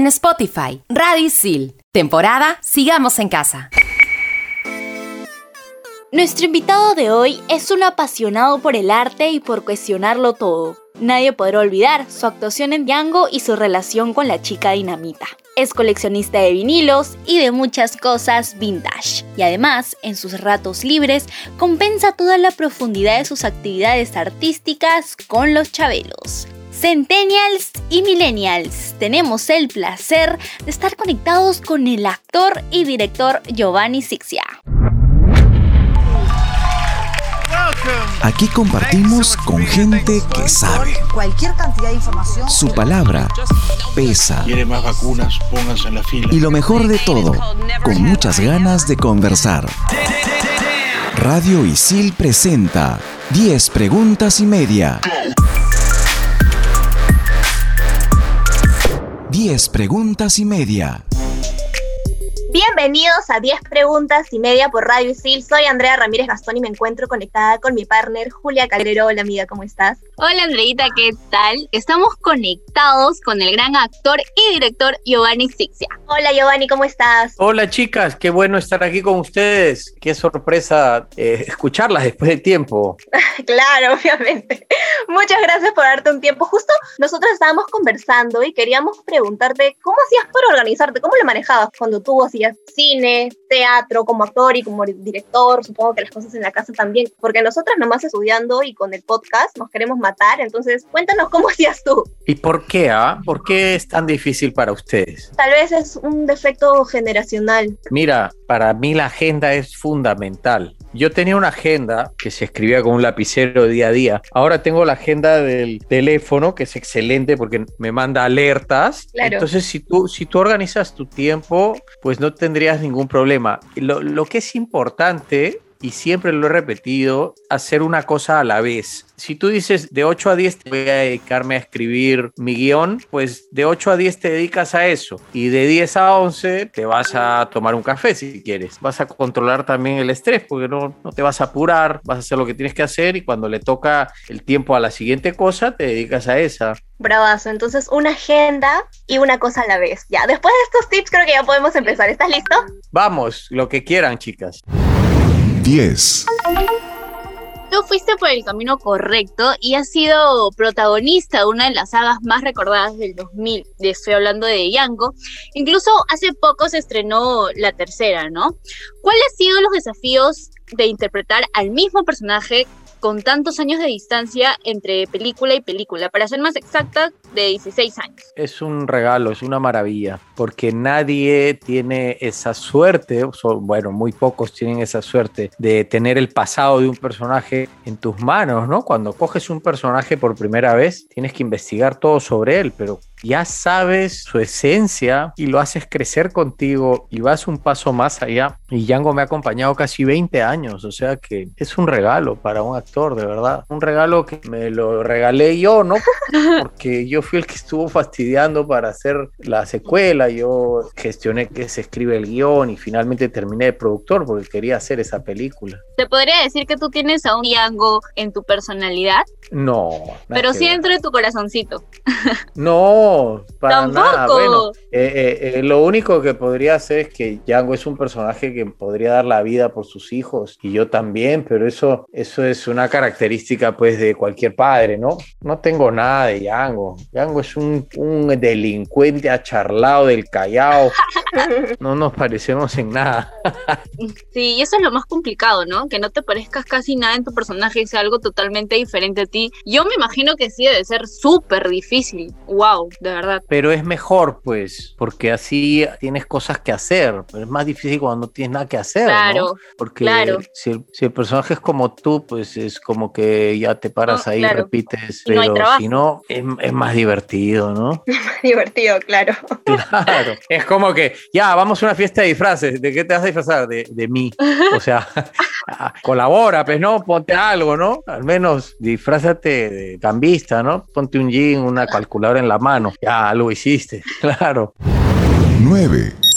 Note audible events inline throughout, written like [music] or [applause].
en Spotify. Radio Isil. Temporada Sigamos en Casa. Nuestro invitado de hoy es un apasionado por el arte y por cuestionarlo todo. Nadie podrá olvidar su actuación en Django y su relación con la chica dinamita. Es coleccionista de vinilos y de muchas cosas vintage. Y además, en sus ratos libres, compensa toda la profundidad de sus actividades artísticas con los chabelos. Centennials y Millennials, tenemos el placer de estar conectados con el actor y director Giovanni Sixia. Aquí compartimos con gente que sabe. Cualquier cantidad de información. Su palabra pesa. ¿Quiere más vacunas? Pónganse en la fila. Y lo mejor de todo, con muchas ganas de conversar. Radio Isil presenta 10 preguntas y media. 10 preguntas y media. Bienvenidos a 10 preguntas y media por Radio Isil. Soy Andrea Ramírez Gastón y me encuentro conectada con mi partner Julia Calero. Hola amiga, ¿cómo estás? Hola Andreita, ¿qué tal? Estamos conectados con el gran actor y director Giovanni Sixia. Hola Giovanni, ¿cómo estás? Hola chicas, qué bueno estar aquí con ustedes. Qué sorpresa eh, escucharlas después de tiempo. [laughs] claro, obviamente. Muchas gracias por darte un tiempo. Justo nosotros estábamos conversando y queríamos preguntarte cómo hacías para organizarte, cómo lo manejabas cuando tú hacías cine, teatro, como actor y como director, supongo que las cosas en la casa también, porque nosotras nomás estudiando y con el podcast nos queremos matar, entonces cuéntanos cómo [laughs] hacías tú. ¿Y por qué, ah? ¿Por qué es tan difícil para ustedes? Tal vez es un defecto generacional. Mira, para mí la agenda es fundamental. Yo tenía una agenda que se escribía con un lapicero día a día. Ahora tengo la agenda del teléfono, que es excelente porque me manda alertas. Entonces, si tú, si tú organizas tu tiempo, pues no tendrías ningún problema. Lo, lo que es importante y siempre lo he repetido, hacer una cosa a la vez. Si tú dices de 8 a 10 voy a dedicarme a escribir mi guion, pues de 8 a 10 te dedicas a eso y de 10 a 11 te vas a tomar un café si quieres. Vas a controlar también el estrés porque no, no te vas a apurar, vas a hacer lo que tienes que hacer y cuando le toca el tiempo a la siguiente cosa te dedicas a esa. Bravazo, entonces una agenda y una cosa a la vez. Ya, después de estos tips creo que ya podemos empezar. ¿Estás listo? Vamos, lo que quieran chicas. 10. Tú fuiste por el camino correcto y has sido protagonista de una de las sagas más recordadas del 2000. Estoy hablando de Django. Incluso hace poco se estrenó la tercera, ¿no? ¿Cuáles han sido los desafíos de interpretar al mismo personaje con tantos años de distancia entre película y película, para ser más exacta, de 16 años. Es un regalo, es una maravilla, porque nadie tiene esa suerte, bueno, muy pocos tienen esa suerte de tener el pasado de un personaje en tus manos, ¿no? Cuando coges un personaje por primera vez, tienes que investigar todo sobre él, pero ya sabes su esencia y lo haces crecer contigo y vas un paso más allá. Y Django me ha acompañado casi 20 años, o sea que es un regalo para un actor, de verdad. Un regalo que me lo regalé yo, ¿no? [laughs] Porque yo fui el que estuvo fastidiando para hacer la secuela, yo gestioné que se escribe el guion y finalmente terminé de productor porque quería hacer esa película. ¿Te podría decir que tú tienes a un Django en tu personalidad? No. Pero sí dentro de tu corazoncito. No, para nada. Bueno, eh, eh, eh, lo único que podría hacer es que Django es un personaje que podría dar la vida por sus hijos y yo también, pero eso, eso es una característica pues de cualquier padre, ¿no? No tengo nada de Django. Django es un, un delincuente acharlado del Callao. [laughs] No nos parecemos en nada. Sí, y eso es lo más complicado, ¿no? Que no te parezcas casi nada en tu personaje y sea algo totalmente diferente a ti. Yo me imagino que sí debe ser súper difícil. Wow, de verdad. Pero es mejor, pues, porque así tienes cosas que hacer. es más difícil cuando no tienes nada que hacer. Claro. Porque claro. Si, el, personaje es como tú, pues es como que ya te paras ahí y repites. pero si no, es, es, más divertido, ¿no? Es [laughs] más divertido, claro. Claro. Es como que, ya, vamos a una fiesta de disfraces. ¿De qué te vas a disfrazar? De, de mí. O sea, [laughs] colabora, pues, ¿no? Ponte algo, ¿no? Al menos disfrázate de cambista, ¿no? Ponte un jean, una calculadora en la mano. Ya lo hiciste, [laughs] claro. 9.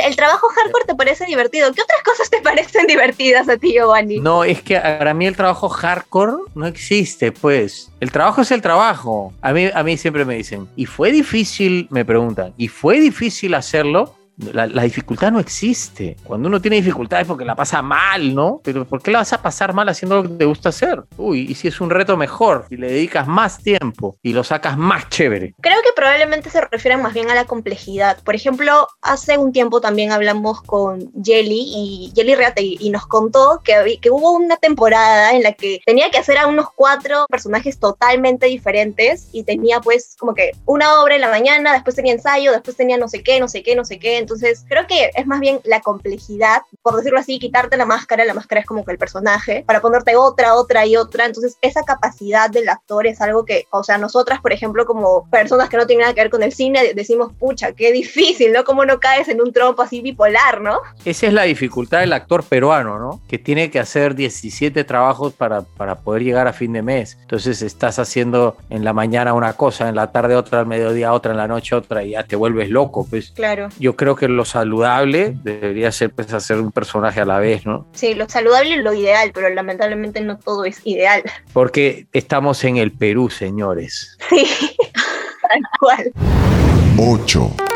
El trabajo hardcore te parece divertido. ¿Qué otras cosas te parecen divertidas a ti, Giovanni? No, es que para mí el trabajo hardcore no existe, pues. El trabajo es el trabajo. A mí, a mí siempre me dicen, ¿y fue difícil? Me preguntan, ¿y fue difícil hacerlo? La, dificultad no existe. Cuando uno tiene dificultad es porque la pasa mal, ¿no? Pero ¿por qué la vas a pasar mal haciendo lo que te gusta hacer? Uy, y si es un reto mejor, y le dedicas más tiempo y lo sacas más chévere. Creo que probablemente se refieren más bien a la complejidad. Por ejemplo, hace un tiempo también hablamos con Jelly y Jelly Reate y nos contó que, que hubo una temporada en la que tenía que hacer a unos cuatro personajes totalmente diferentes y tenía pues como que una obra en la mañana, después tenía ensayo, después tenía no sé qué, no sé qué, no sé qué entonces, creo que es más bien la complejidad, por decirlo así, quitarte la máscara, la máscara es como que el personaje, para ponerte otra, otra y otra. Entonces, esa capacidad del actor es algo que, o sea, nosotras, por ejemplo, como personas que no tienen nada que ver con el cine, decimos, pucha, qué difícil, ¿no? ¿Cómo no caes en un trompo así bipolar, ¿no? Esa es la dificultad del actor peruano, ¿no? Que tiene que hacer 17 trabajos para, para poder llegar a fin de mes. Entonces, estás haciendo en la mañana una cosa, en la tarde otra, al mediodía otra, en la noche otra, y ya te vuelves loco, pues. Claro. Yo creo que lo saludable debería ser pues, hacer un personaje a la vez, ¿no? Sí, lo saludable es lo ideal, pero lamentablemente no todo es ideal. Porque estamos en el Perú, señores. Sí, [laughs] tal cual. 8.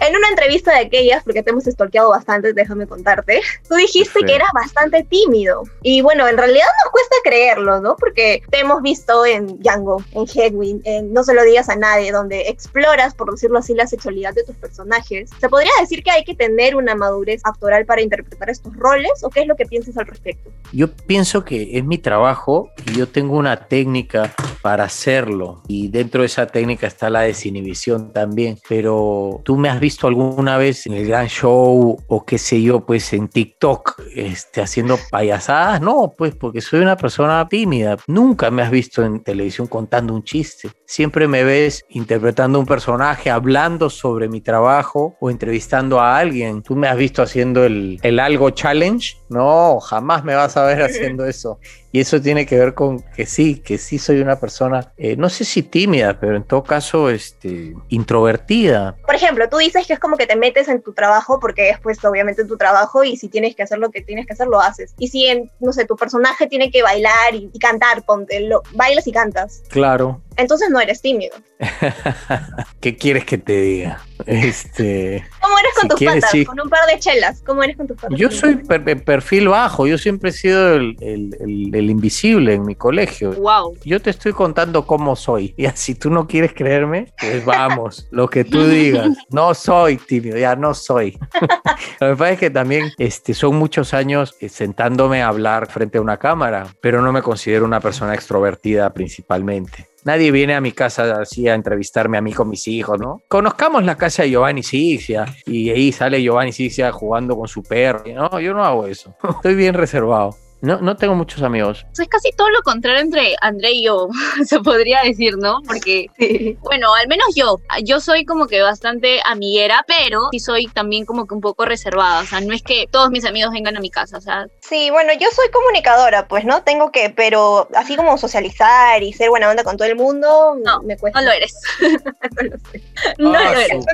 En una entrevista de aquellas, porque te hemos stalkeado bastante, déjame contarte, tú dijiste Sí. que eras bastante tímido. Y bueno, en realidad nos cuesta creerlo, ¿no? Porque te hemos visto en Django, en Headwind, en No se lo digas a nadie, donde exploras, por decirlo así, la sexualidad de tus personajes. ¿Se podría decir que hay que tener una madurez actoral para interpretar estos roles? ¿O qué es lo que piensas al respecto? Yo pienso que es mi trabajo y yo tengo una técnica para hacerlo. Y dentro de esa técnica está la desinhibición también. Pero tú me has visto alguna vez en el gran show o qué sé yo, pues en TikTok, este, haciendo payasadas. No, pues porque soy una persona tímida. Nunca me has visto en televisión contando un chiste. Siempre me ves interpretando un personaje, hablando sobre mi trabajo o entrevistando a alguien. Tú me has visto haciendo el, el algo challenge. No, jamás me vas a ver [laughs] haciendo eso. Y eso tiene que ver con que sí, que sí soy una persona, eh, no sé si tímida, pero en todo caso, este, introvertida. Por ejemplo, tú dices que es como que te metes en tu trabajo porque es pues obviamente tu trabajo y si tienes que hacer lo que tienes que hacer, lo haces. Y si, en, no sé, tu personaje tiene que bailar y, y cantar, ponte, lo, bailas y cantas. Claro. Entonces no eres tímido. [laughs] ¿Qué quieres que te diga? Este, ¿Cómo eres con Si tus quieres, patas? sí. Con un par de chelas. ¿Cómo eres con tus patas? yo soy per- per- perfil bajo, yo siempre he sido el, el- el- el invisible en mi colegio. Wow. Yo te estoy contando cómo soy. [laughs] Ya, si tú no quieres creerme, pues vamos, [laughs] lo que tú digas. No soy tímido, ya no soy. [laughs] lo que pasa es que también este, son muchos años eh, sentándome a hablar frente a una cámara, pero no me considero una persona extrovertida principalmente. Nadie viene a mi casa así a entrevistarme a mí con mis hijos, ¿no? Conozcamos la casa de Giovanni Sixia y ahí sale Giovanni Sixia jugando con su perro. No, yo no hago eso. [laughs] Estoy bien reservado. No, no tengo muchos amigos. Es casi todo lo contrario entre André y yo, [laughs] se podría decir, ¿no? Porque, Sí. bueno, al menos yo, yo soy como que bastante amiguera, pero sí soy también como que un poco reservada. O sea, no es que todos mis amigos vengan a mi casa, o sea, Sí, bueno, yo soy comunicadora, pues, ¿no? Tengo que, pero así como socializar y ser buena onda con todo el mundo, No, me cuesta. no lo eres. [laughs] no lo sé. No Ah, lo eres.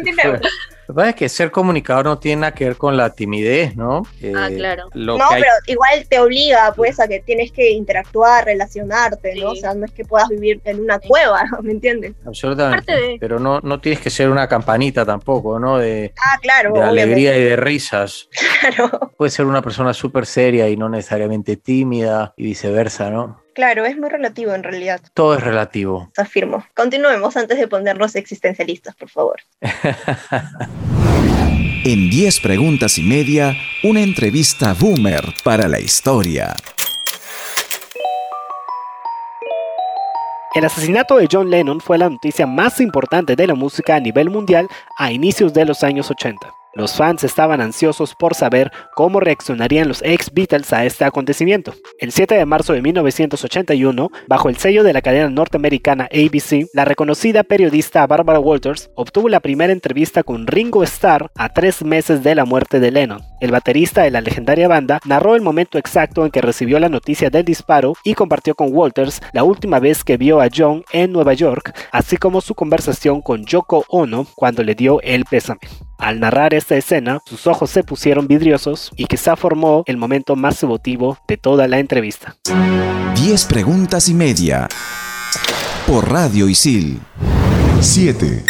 que pasa es que ser comunicador no tiene nada que ver con la timidez, ¿no? Ah, Eh, claro. Lo No, que hay- pero igual te obliga, pues, a que tienes que interactuar, relacionarte, ¿no? O sea, no es que puedas vivir en una cueva, [laughs] ¿me entiendes? Absolutamente. De- Pero no, no tienes que ser una campanita tampoco, ¿no? De, Ah, claro, de obviamente, alegría y de risas. [laughs] claro. Puedes ser una persona súper seria y no necesariamente tímida y viceversa, ¿no? Claro, es muy relativo en realidad, Todo es relativo. afirmo. Continuemos antes de ponernos existencialistas, por favor. [laughs] En 10 preguntas y media, una entrevista boomer para la historia. El asesinato de John Lennon fue la noticia más importante de la música a nivel mundial a inicios de los años 80. Los fans estaban ansiosos por saber cómo reaccionarían los ex Beatles a este acontecimiento. El 7 de marzo de 1981, bajo el sello de la cadena norteamericana ABC, la reconocida periodista Barbara Walters obtuvo la primera entrevista con Ringo Starr a tres meses de la muerte de Lennon. El baterista de la legendaria banda narró el momento exacto en que recibió la noticia del disparo y compartió con Walters la última vez que vio a John en Nueva York, así como su conversación con Yoko Ono cuando le dio el pésame. Al narrar esta escena, sus ojos se pusieron vidriosos y quizá formó el momento más emotivo de toda la entrevista. 10 preguntas y media. Por Radio Isil. 7.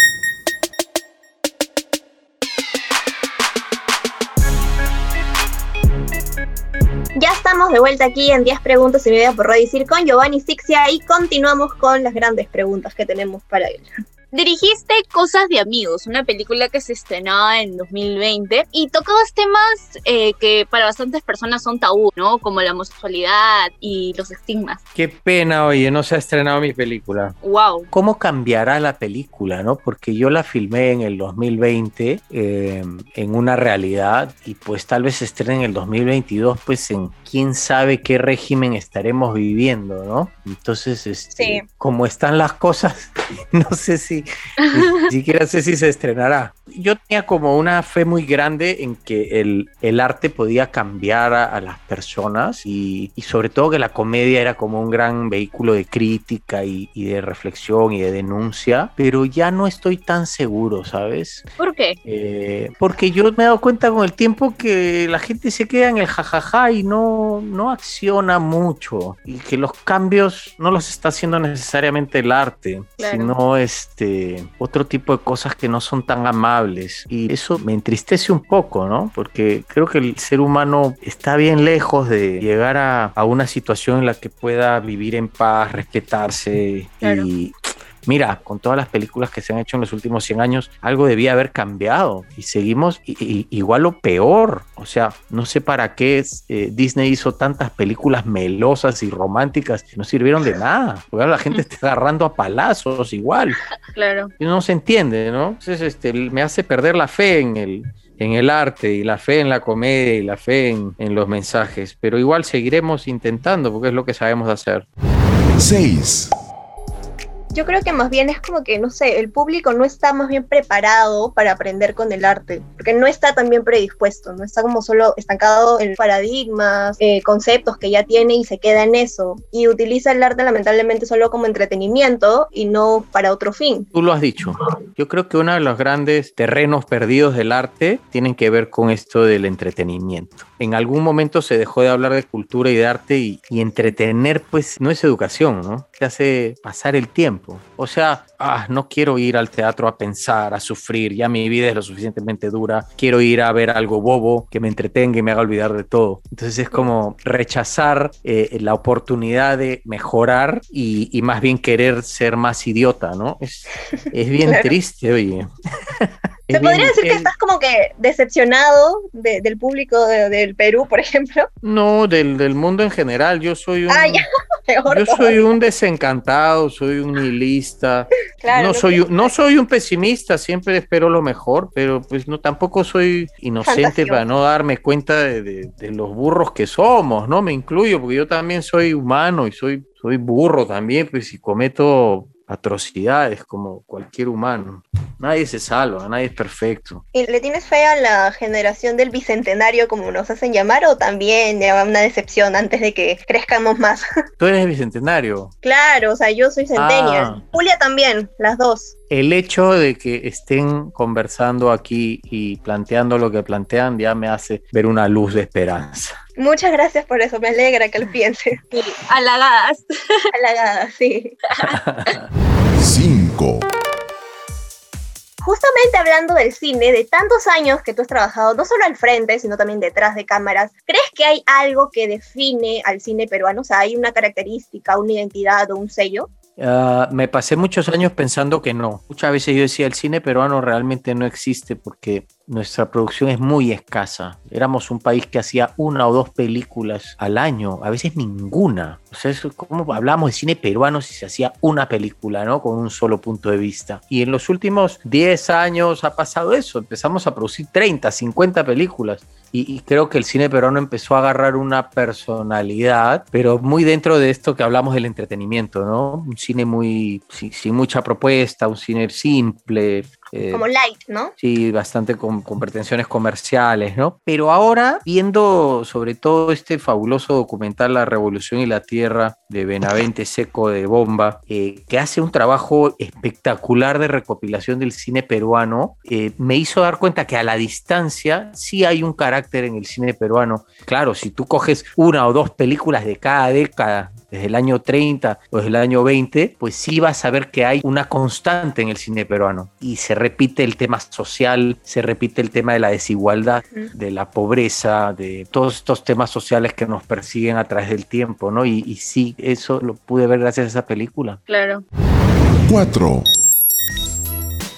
Ya estamos de vuelta aquí en 10 preguntas y media por Radio Isil con Giovanni Sixia y continuamos con las grandes preguntas que tenemos para él. Dirigiste Cosas de Amigos, una película que se estrenaba en 2020 y tocabas temas eh, que para bastantes personas son tabú, ¿no? Como la homosexualidad y los estigmas. Qué pena, oye, no se ha estrenado mi película. ¡Wow! ¿Cómo cambiará la película, no? Porque yo la filmé en el 2020 eh, en una realidad y pues tal vez se estrene en el 2022, pues en quién sabe qué régimen estaremos viviendo, ¿no? Entonces, este, Sí. como están las cosas, [laughs] no sé si, ni siquiera sé si se estrenará. Yo tenía como una fe muy grande en que el, el arte podía cambiar a, a las personas y, y sobre todo que la comedia era como un gran vehículo de crítica y, y de reflexión y de denuncia, pero ya no estoy tan seguro, ¿sabes? ¿Por qué? Eh, porque yo me he dado cuenta con el tiempo que la gente se queda en el jajaja y no, no acciona mucho y que los cambios no los está haciendo necesariamente el arte, Claro. sino este otro tipo de cosas que no son tan amables y eso me entristece un poco, ¿no? Porque creo que el ser humano está bien lejos de llegar a, a una situación en la que pueda vivir en paz, respetarse Claro. y Mira, con todas las películas que se han hecho en los últimos 100 años, algo debía haber cambiado y seguimos igual o peor. O sea, no sé para qué es, eh, Disney hizo tantas películas melosas y románticas que no sirvieron de nada. Porque ahora la gente [laughs] está agarrando a palazos igual. Claro. Y no se entiende, ¿no? Entonces este, me hace perder la fe en el, en el arte y la fe en la comedia y la fe en, en los mensajes. Pero igual seguiremos intentando porque es lo que sabemos hacer. 6. Yo creo que más bien es como que, no sé, el público no está más bien preparado para aprender con el arte, porque no está tan bien predispuesto, no está como solo estancado en paradigmas, eh, conceptos que ya tiene y se queda en eso, y utiliza el arte lamentablemente solo como entretenimiento y no para otro fin. Tú lo has dicho. Yo creo que uno de los grandes terrenos perdidos del arte tienen que ver con esto del entretenimiento. En algún momento se dejó de hablar de cultura y de arte y, y entretener pues no es educación, ¿no? Te hace pasar el tiempo. O sea, ah, no quiero ir al teatro a pensar, a sufrir, ya mi vida es lo suficientemente dura, quiero ir a ver algo bobo que me entretenga y me haga olvidar de todo. Entonces es como rechazar eh, la oportunidad de mejorar y, y más bien querer ser más idiota, ¿no? Es, es bien Claro. triste, oye. [laughs] Es ¿Se podría bien- decir que es- estás como que decepcionado de- del público de- del Perú, por ejemplo? No, del, del mundo en general. Yo soy un, Ah, peor yo soy un desencantado, soy un nihilista. [laughs] Claro, no, soy, no soy un pesimista, siempre espero lo mejor, pero pues no tampoco soy inocente para no darme cuenta de, de- de los burros que somos, ¿no? Me incluyo, porque yo también soy humano y soy, soy burro también, pues y cometo atrocidades como cualquier humano. Nadie se salva, nadie es perfecto. ¿Y le tienes fe a la generación del bicentenario, como nos hacen llamar, o también ya una decepción antes de que crezcamos más? [laughs] Tú eres bicentenario. claro, o sea, yo soy centennial. Ah. Julia también, las dos. El hecho de que estén conversando aquí y planteando lo que plantean ya me hace ver una luz de esperanza. Muchas gracias por eso, me alegra que lo [laughs] pienses. Sí, halagadas. [laughs] Halagada, sí. 5. Justamente hablando del cine, de tantos años que tú has trabajado, no solo al frente, sino también detrás de cámaras, ¿crees que hay algo que define al cine peruano? O sea, ¿hay una característica, una identidad o un sello? Ah, me pasé muchos años pensando que no. Muchas veces yo decía, el cine peruano realmente no existe porque nuestra producción es muy escasa. Éramos un país que hacía una o dos películas al año, a veces ninguna. O sea, ¿cómo hablamos de cine peruano si se hacía una película, ¿no? Con un solo punto de vista. Y en los últimos 10 años ha pasado eso. Empezamos a producir 30, 50 películas. Y, y creo que el cine peruano empezó a agarrar una personalidad, pero muy dentro de esto que hablamos del entretenimiento, ¿no? Un cine muy sin, sin mucha propuesta, un cine simple, eh, Como light, ¿no? Sí, bastante con, con pretensiones comerciales, ¿no? Pero ahora, viendo sobre todo este fabuloso documental La Revolución y la Tierra de Benavente Seco de Bomba, eh, que hace un trabajo espectacular de recopilación del cine peruano, eh, me hizo dar cuenta que a la distancia sí hay un carácter en el cine peruano. Claro, si tú coges una o dos películas de cada década, desde el año 30 o desde el año 20, pues sí vas a ver que hay una constante en el cine peruano y se repite el tema social, se repite el tema de la desigualdad, de la pobreza, de todos estos temas sociales que nos persiguen a través del tiempo, ¿no? Y, y sí, eso lo pude ver gracias a esa película. Claro. 4.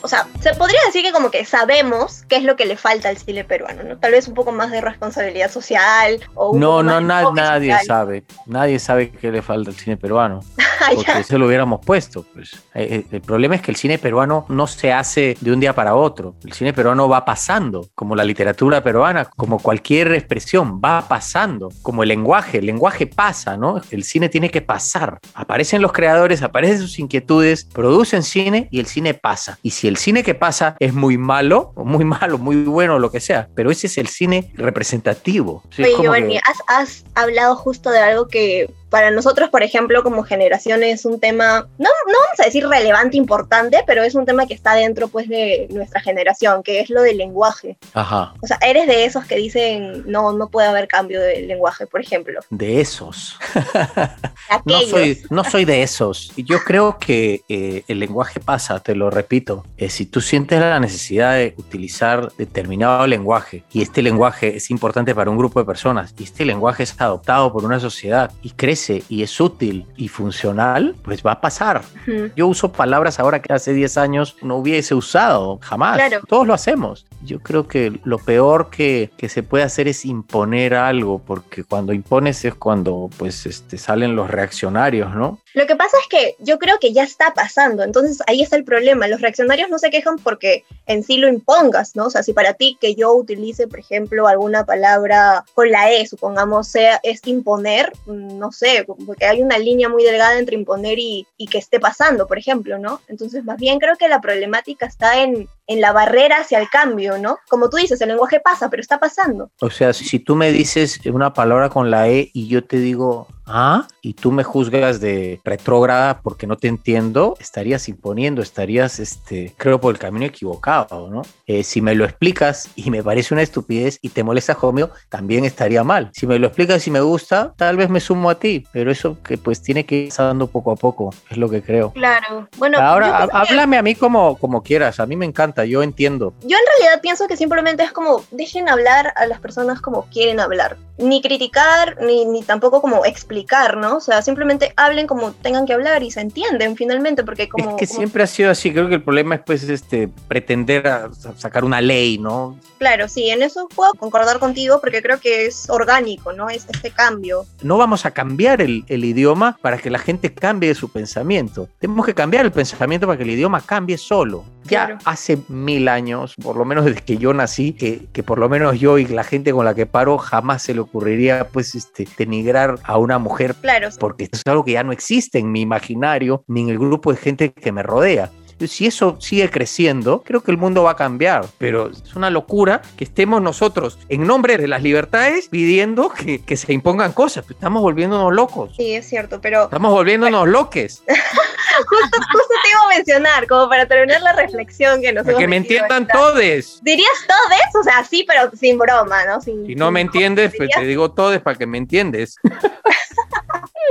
O sea, se podría decir que como que sabemos qué es lo que le falta al cine peruano, ¿no? Tal vez un poco más de responsabilidad social o un No, poco no, na- nadie social. sabe. Nadie sabe qué le falta al cine peruano. [laughs] Ah, Porque eso lo hubiéramos puesto. Pues. Eh, eh, El problema es que el cine peruano no se hace de un día para otro. El cine peruano va pasando, como la literatura peruana, como cualquier expresión, va pasando, como el lenguaje. El lenguaje pasa, ¿no? El cine tiene que pasar. Aparecen los creadores, aparecen sus inquietudes, producen cine y el cine pasa. Y si el cine que pasa es muy malo, muy malo, muy bueno, lo que sea, pero ese es el cine representativo. Sí, Oye, Giovanni, que- has, has hablado justo de algo que para nosotros, por ejemplo, como generación es un tema, no, no vamos a decir relevante, importante, pero es un tema que está dentro pues de nuestra generación, que es lo del lenguaje. Ajá. O sea, eres de esos que dicen, no, no puede haber cambio de lenguaje, por ejemplo. De esos. [laughs] No soy, no soy de esos. Yo creo que eh, el lenguaje pasa, te lo repito. Eh, si tú sientes la necesidad de utilizar determinado lenguaje y este lenguaje es importante para un grupo de personas y este lenguaje es adoptado por una sociedad y y es útil y funcional, pues va a pasar. Ujú. Yo uso palabras ahora que hace 10 años no hubiese usado, jamás. Claro. Todos lo hacemos. Yo creo que lo peor que, que se puede hacer es imponer algo, porque cuando impones es cuando pues este, salen los reaccionarios, ¿no? Lo que pasa es que yo creo que ya está pasando, entonces ahí está el problema. Los reaccionarios no se quejan porque en sí lo impongas, ¿no? O sea, si para ti que yo utilice, por ejemplo, alguna palabra con la E, supongamos, sea, es imponer, mm, no sé, porque hay una línea muy delgada entre imponer y, que esté pasando, por ejemplo, ¿no? Entonces, más bien creo que la problemática está en, en la barrera hacia el cambio, ¿no? Como tú dices, el lenguaje pasa, pero está pasando. O sea, si tú me dices una palabra con la E y yo te digo, ah, y tú me juzgas de retrógrada porque no te entiendo, estarías imponiendo, estarías, este, creo, por el camino equivocado, ¿no? Eh, si me lo explicas y me parece una estupidez y te molesta conmigo, también estaría mal. Si me lo explicas y me gusta, tal vez me sumo a ti, pero eso que pues tiene que ir pasando poco a poco, es lo que creo. Claro. Bueno, Ahora, háblame a mí como, como quieras, a mí me encanta, yo entiendo. Yo en realidad pienso que simplemente es como dejen hablar a las personas como quieren hablar. Ni criticar, ni, ni tampoco como explicar, ¿no? O sea, simplemente hablen como tengan que hablar y se entienden finalmente, porque como... es que como- siempre ha sido así, creo que el problema es pues este pretender a- a sacar una ley, ¿no? Claro, sí, en eso puedo concordar contigo porque creo que es orgánico, ¿no? Es este cambio. No vamos a cambiar el, el idioma para que la gente cambie su pensamiento. Tenemos que cambiar el pensamiento para que el idioma cambie solo. Ya Claro. hace mil años, por lo menos desde que yo nací, que, que por lo menos yo y la gente con la que paro jamás se le ocurriría pues este denigrar a una mujer Claro, porque eso es algo que ya no existe en mi imaginario ni en el grupo de gente que me rodea. Si eso sigue creciendo, creo que el mundo va a cambiar, pero es una locura que estemos nosotros en nombre de las libertades pidiendo que, que se impongan cosas. Estamos volviéndonos locos. sí, es cierto, pero Estamos volviéndonos loques. [laughs] justo, justo te iba a mencionar, como para terminar la reflexión que nos Para que me entiendan todes. ¿Dirías todes? O sea, sí, pero sin broma, ¿no? Sin, Si no me entiendes, pues te digo todes para que me entiendes. [laughs]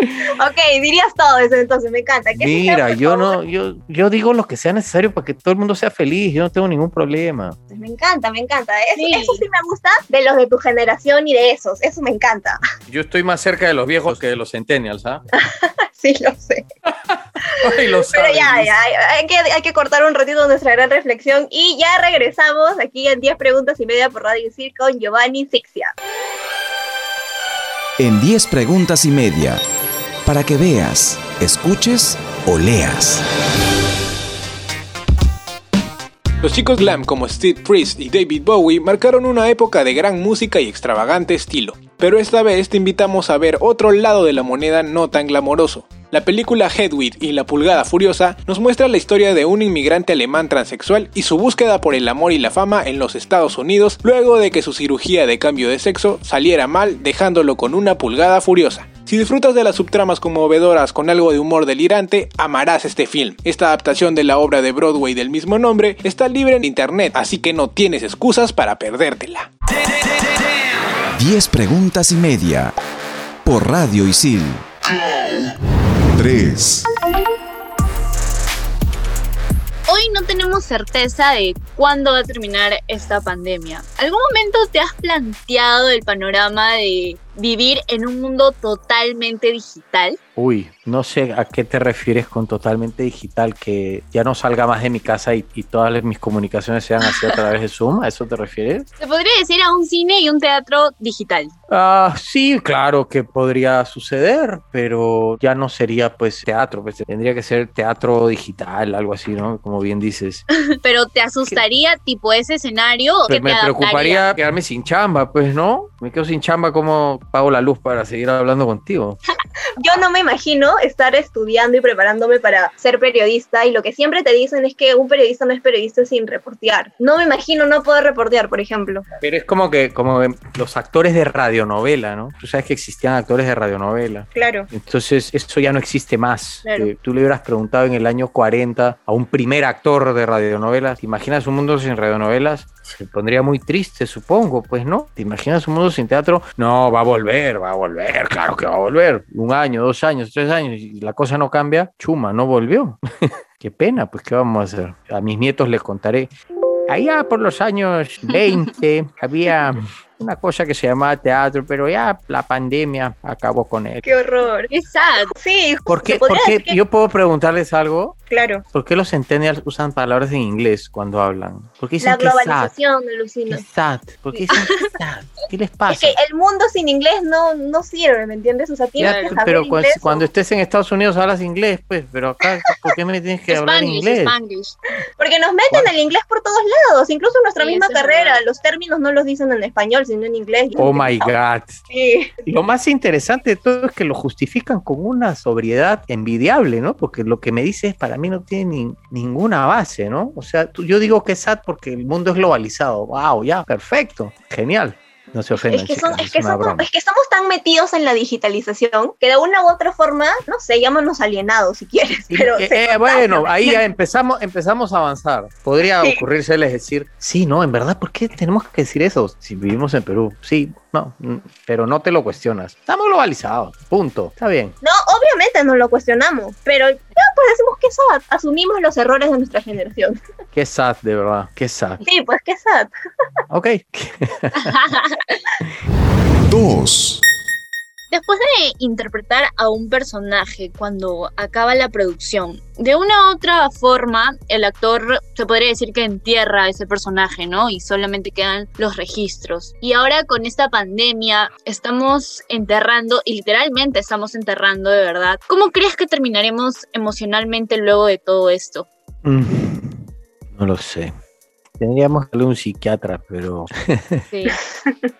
Ok, dirías todo eso, entonces me encanta. ¿Qué Mira, yo no, yo, yo digo lo que sea necesario para que todo el mundo sea feliz. Yo no tengo ningún problema. Pues me encanta, me encanta. Eso Sí. eso sí me gusta de los de tu generación y de esos. Eso me encanta. Yo estoy más cerca de los viejos que de los centennials, ¿ah? [laughs] sí, lo sé. [laughs] Ay, lo Pero ya, ya, hay que, hay que cortar un ratito nuestra gran reflexión y ya regresamos aquí en 10 preguntas y media por Radio Isil con Giovanni Sixia. En 10 preguntas y media. Para que veas, escuches o leas. Los chicos glam como Steve Priest y David Bowie marcaron una época de gran música y extravagante estilo. Pero esta vez te invitamos a ver otro lado de la moneda no tan glamoroso. La película Hedwig y la pulgada furiosa nos muestra la historia de un inmigrante alemán transexual y su búsqueda por el amor y la fama en los Estados Unidos luego de que su cirugía de cambio de sexo saliera mal dejándolo con una pulgada furiosa. Si disfrutas de las subtramas conmovedoras con algo de humor delirante, amarás este film. Esta adaptación de la obra de Broadway del mismo nombre está libre en internet, así que no tienes excusas para perdértela. 10 preguntas y media por Radio Isil. 3. Hoy no tenemos certeza de cuándo va a terminar esta pandemia. ¿Algún momento te has planteado el panorama de vivir en un mundo totalmente digital? Uy, no sé a qué te refieres con totalmente digital, que ya no salga más de mi casa y, y todas mis comunicaciones sean así a través de Zoom, ¿a eso te refieres? Se podría decir a un cine y un teatro digital. Ah, sí, claro que podría suceder, pero ya no sería pues teatro, pues tendría que ser teatro digital, algo así, ¿no? Como bien dices. [laughs] Pero ¿te asustaría tipo ese escenario? Pues que me te preocuparía quedarme sin chamba, pues, ¿no? Me quedo sin chamba, ¿cómo pago la luz para seguir hablando contigo? [laughs] Yo no me imagino estar estudiando y preparándome para ser periodista y lo que siempre te dicen es que un periodista no es periodista sin reportear. No me imagino no poder reportear, por ejemplo. Pero es como que, como los actores de radionovela, ¿no? Tú sabes que existían actores de radionovela. Claro. Entonces, eso ya no existe más. Claro. Que tú le hubieras preguntado en el año 40 a un primer actor de radionovelas, ¿te imaginas un mundo sin radionovelas? Se pondría muy triste, supongo, pues, ¿no? ¿Te imaginas un mundo sin teatro? No, va a volver, va a volver, claro que va a volver. Un año, dos años, tres años, y la cosa no cambia. Chuma, no volvió. [laughs] Qué pena, pues, ¿qué vamos a hacer? A mis nietos les contaré. Allá por los años 20 [laughs] había una cosa que se llamaba teatro, pero ya la pandemia acabó con él. Qué horror. Qué sad. Sí, ¿Por qué, se podría por qué- decir que- yo puedo preguntarles algo? Claro. ¿Por qué los centennials usan palabras en inglés cuando hablan? ¿Por qué dicen La globalización, ¿Qué alucina. sad? ¿Por qué dicen que sad? ¿Qué les Es pasa? que el mundo sin inglés no, no sirve, ¿me entiendes? O sea, tienes Ya, que saber pero cu- inglés. cuando estés en Estados Unidos hablas inglés, pues, pero acá, ¿por qué me tienes que hablar Spanglish, inglés? Spanglish. Porque nos meten el inglés por todos lados, incluso en nuestra Sí, misma es carrera. verdad. Los términos no los dicen en español, sino en inglés. Oh my [laughs] God. Sí, Lo más interesante de todo es que lo justifican con una sobriedad envidiable, ¿no? Porque lo que me dices para mí no tiene ni- ninguna base, ¿no? O sea, tú- yo digo que es sad porque el mundo es globalizado. ¡Wow! Ya, perfecto. Genial. No se ofendan, es que, son, chicas, es, que una somos, es que estamos tan metidos en la digitalización que de una u otra forma, no sé, llámanos alienados si quieres. Pero eh, eh, bueno, ¿me [laughs] ahí ya empezamos, empezamos a avanzar. Podría Sí. ocurrírseles decir, sí, no, en verdad, ¿por qué tenemos que decir eso si vivimos en Perú? Sí, no, mm, pero no te lo cuestionas. Estamos globalizados, punto. Está bien. No, obviamente nos lo cuestionamos, pero ya pues asumimos los errores de nuestra generación. [laughs] Qué sad, de verdad, qué sad. Sí, pues que sad. Ok. [laughs] 2. Después de interpretar a un personaje cuando acaba la producción, de una u otra forma el actor se podría decir que entierra ese personaje, ¿no? Y solamente quedan los registros. Y ahora con esta pandemia estamos enterrando, y literalmente estamos enterrando de verdad. ¿Cómo crees que terminaremos emocionalmente luego de todo esto? Mm, No lo sé. Tendríamos que un psiquiatra, pero [laughs] Sí.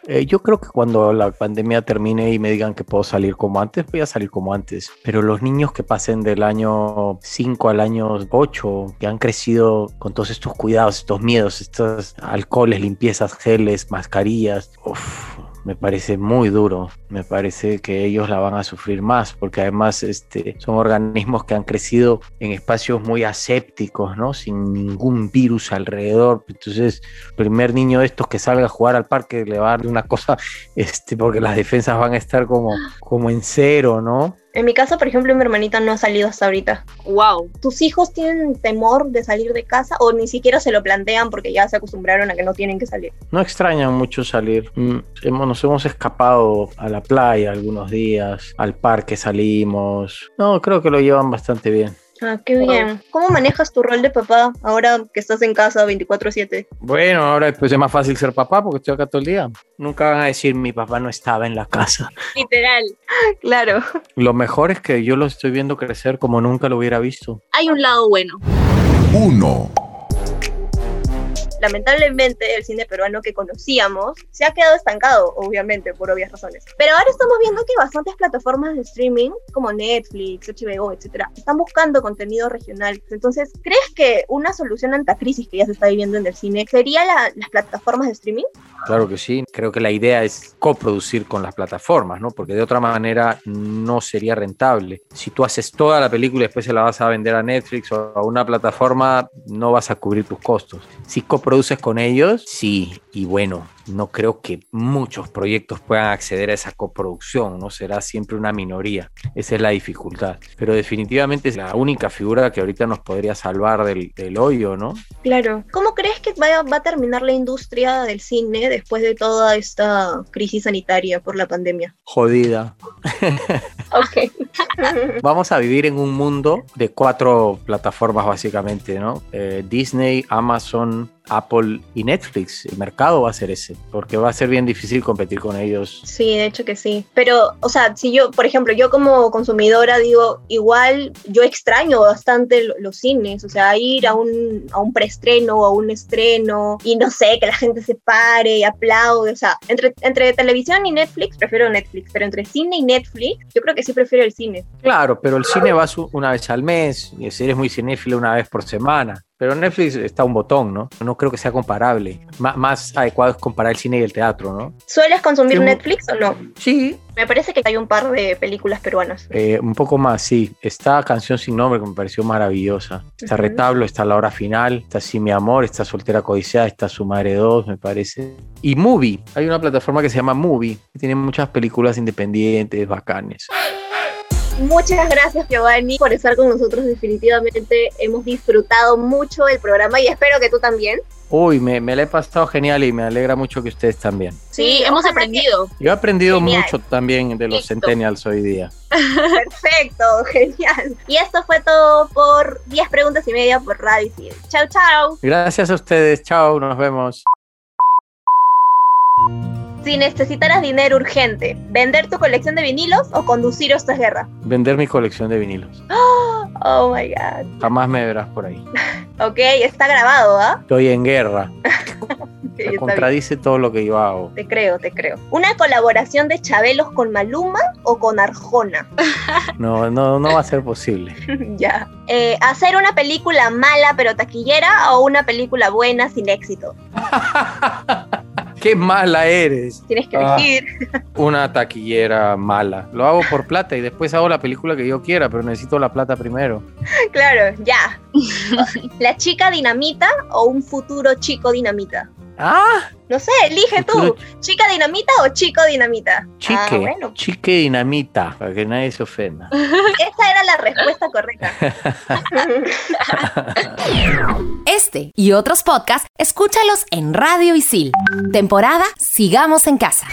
eh, yo creo que cuando la pandemia termine y me digan que puedo salir como antes, voy a salir como antes. Pero los niños que pasen del año 5 al año 8, que han crecido con todos estos cuidados, estos miedos, estos alcoholes, limpiezas, geles, mascarillas, uf, me parece muy duro. Me parece que ellos la van a sufrir más, porque además este, son organismos que han crecido en espacios muy asépticos, ¿no? Sin ningún virus alrededor. Entonces, primer niño de estos que salga a jugar al parque le va a dar una cosa, [laughs] este, porque las defensas van a estar como, como en cero, ¿no? En mi caso, por ejemplo, mi hermanita no ha salido hasta ahorita. Wow. ¿Tus hijos tienen temor de salir de casa o ni siquiera se lo plantean porque ya se acostumbraron a que no tienen que salir? No extrañan mucho salir. Mm, hemos- nos hemos escapado a la playa algunos días, al parque salimos. No, creo que lo llevan bastante bien. Ah, qué bien. ¿Cómo manejas tu rol de papá ahora que estás en casa 24/7? Bueno, ahora pues es más fácil ser papá porque estoy acá todo el día. Nunca van a decir mi papá no estaba en la casa. Literal. [laughs] Claro. Lo mejor es que yo lo estoy viendo crecer como nunca lo hubiera visto. Hay un lado bueno. 1. Lamentablemente el cine peruano que conocíamos se ha quedado estancado, obviamente, por obvias razones. Pero ahora estamos viendo que bastantes plataformas de streaming, como Netflix, HBO, etcétera, están buscando contenido regional. Entonces, ¿crees que una solución ante crisis que ya se está viviendo en el cine sería la- las plataformas de streaming? Claro que sí. Creo que la idea es coproducir con las plataformas, ¿no? Porque de otra manera no sería rentable. Si tú haces toda la película y después se la vas a vender a Netflix o a una plataforma, no vas a cubrir tus costos. Si coproduces con ellos, sí. Y bueno, no creo que muchos proyectos puedan acceder a esa coproducción, ¿no? Será siempre una minoría. Esa es la dificultad. Pero definitivamente es la única figura que ahorita nos podría salvar del, del hoyo, ¿no? Claro. ¿Cómo crees que va, va a terminar la industria del cine después de toda esta crisis sanitaria por la pandemia? Jodida. [laughs] Ok. [laughs] Vamos a vivir en un mundo de cuatro plataformas básicamente, ¿no? Eh, Disney, Amazon, Apple y Netflix. El mercado va a ser ese, porque va a ser bien difícil competir con ellos. Sí, de hecho que sí. Pero, o sea, si yo, por ejemplo, yo como consumidora digo, igual yo extraño bastante lo- los cines, o sea, ir a un, a un preestreno o a un estreno y no sé, que la gente se pare y aplaude, o sea, entre, entre televisión y Netflix, prefiero Netflix, pero entre cine y Netflix, yo creo que sí prefiero el cine. Claro, pero el cine va su- una vez al mes, y si eres muy cinéfilo, una vez por semana. Pero Netflix está un botón, ¿no? No creo que sea comparable. M- más adecuado es comparar el cine y el teatro, ¿no? ¿Sueles consumir Sí, Netflix o no? Sí. Me parece que hay un par de películas peruanas. Eh, un poco más, sí. Está Canción sin nombre, que me pareció maravillosa. Está Ujú. Retablo, está La Hora Final, está Sí, mi amor, está Soltera Codiciada, está Su Madre 2, me parece. Y Movie. Hay una plataforma que se llama Movie, que tiene muchas películas independientes, bacanes. Muchas gracias Giovanni por estar con nosotros. Definitivamente hemos disfrutado mucho el programa y espero que tú también. Uy, me, me la he pasado genial y me alegra mucho que ustedes también. Sí, hemos que- aprendido. Yo he aprendido Genial. mucho también de los Listo. centennials hoy día. Perfecto, [laughs] genial. Y esto fue todo por 10 preguntas y media por Radio Cine. Chau, chau. Gracias a ustedes. Chao, nos vemos. Si necesitaras dinero urgente, ¿vender tu colección de vinilos o conducir esta guerra? Vender mi colección de vinilos. [gasps] Oh my god. Jamás me verás por ahí. [laughs] Ok, está grabado, ¿ah? Estoy en guerra. [laughs] Contradice todo lo que yo hago. Te creo, te creo. ¿Una colaboración de Chabelos con Maluma o con Arjona? No, no, no va a ser posible. [laughs] ya. Eh, ¿Hacer una película mala pero taquillera o una película buena sin éxito? Qué mala eres. Tienes que Ah. elegir. Una taquillera mala. Lo hago por plata y después hago la película que yo quiera, pero necesito la plata primero. Claro, ya. ¿La chica dinamita o un futuro chico dinamita? Ah, No sé, elige tú. ¿Chica dinamita o chico dinamita? chique. Ah, bueno, Chique dinamita, para que nadie se ofenda. [laughs] esa era la respuesta correcta. [laughs] Este y otros podcasts, escúchalos en Radio Isil. Temporada Sigamos en Casa.